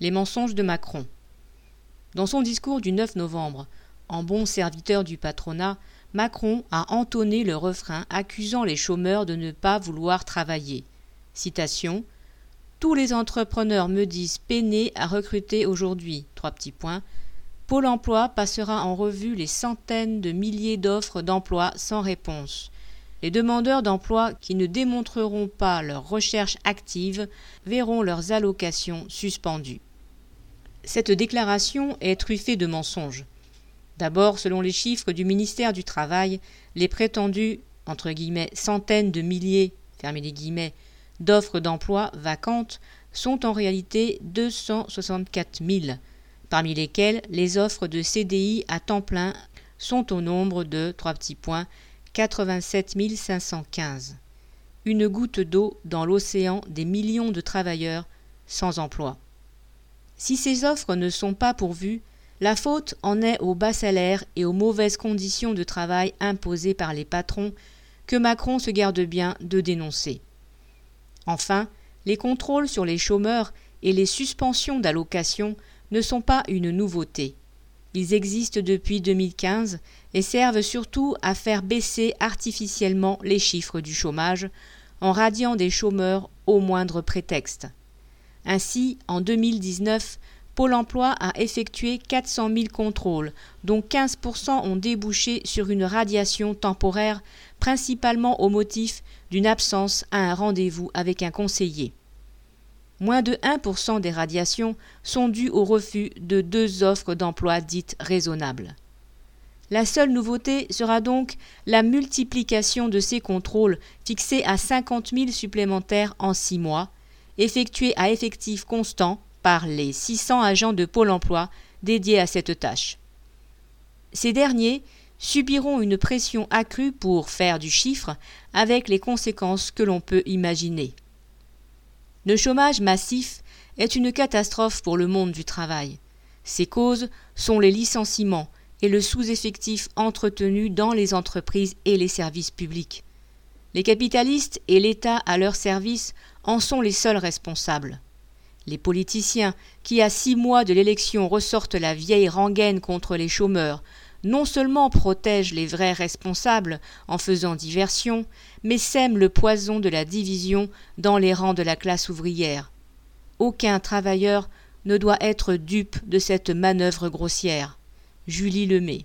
Les mensonges de Macron. Dans son discours du 9 novembre, en bon serviteur du patronat, Macron a entonné le refrain accusant les chômeurs de ne pas vouloir travailler. Citation Tous les entrepreneurs me disent peiner à recruter aujourd'hui. Trois petits points. Pôle emploi passera en revue les centaines de milliers d'offres d'emploi sans réponse. Les demandeurs d'emploi qui ne démontreront pas leur recherche active verront leurs allocations suspendues. Cette déclaration est truffée de mensonges. D'abord, selon les chiffres du ministère du Travail, les prétendues entre guillemets centaines de milliers d'offres d'emploi vacantes sont en réalité 264 000 parmi lesquels les offres de CDI à temps plein sont au nombre de trois petits points 87 515. Une goutte d'eau dans l'océan des millions de travailleurs sans emploi. Si ces offres ne sont pas pourvues, la faute en est aux bas salaires et aux mauvaises conditions de travail imposées par les patrons que Macron se garde bien de dénoncer. Enfin, les contrôles sur les chômeurs et les suspensions d'allocations ne sont pas une nouveauté. Ils existent depuis 2015 et servent surtout à faire baisser artificiellement les chiffres du chômage en radiant des chômeurs au moindre prétexte. Ainsi, en 2019, Pôle emploi a effectué 400 000 contrôles, dont 15% ont débouché sur une radiation temporaire, principalement au motif d'une absence à un rendez-vous avec un conseiller moins de 1% des radiations sont dues au refus de deux offres d'emploi dites raisonnables. La seule nouveauté sera donc la multiplication de ces contrôles fixés à 50 000 supplémentaires en six mois, effectués à effectif constant par les 600 agents de Pôle emploi dédiés à cette tâche. Ces derniers subiront une pression accrue pour faire du chiffre avec les conséquences que l'on peut imaginer. Le chômage massif est une catastrophe pour le monde du travail. Ses causes sont les licenciements et le sous-effectif entretenu dans les entreprises et les services publics. Les capitalistes et l'État à leur service en sont les seuls responsables. Les politiciens, qui à six mois de l'élection ressortent la vieille rengaine contre les chômeurs, non seulement protègent les vrais responsables en faisant diversion, mais sèment le poison de la division dans les rangs de la classe ouvrière. Aucun travailleur ne doit être dupe de cette manœuvre grossière. Julie Lemay.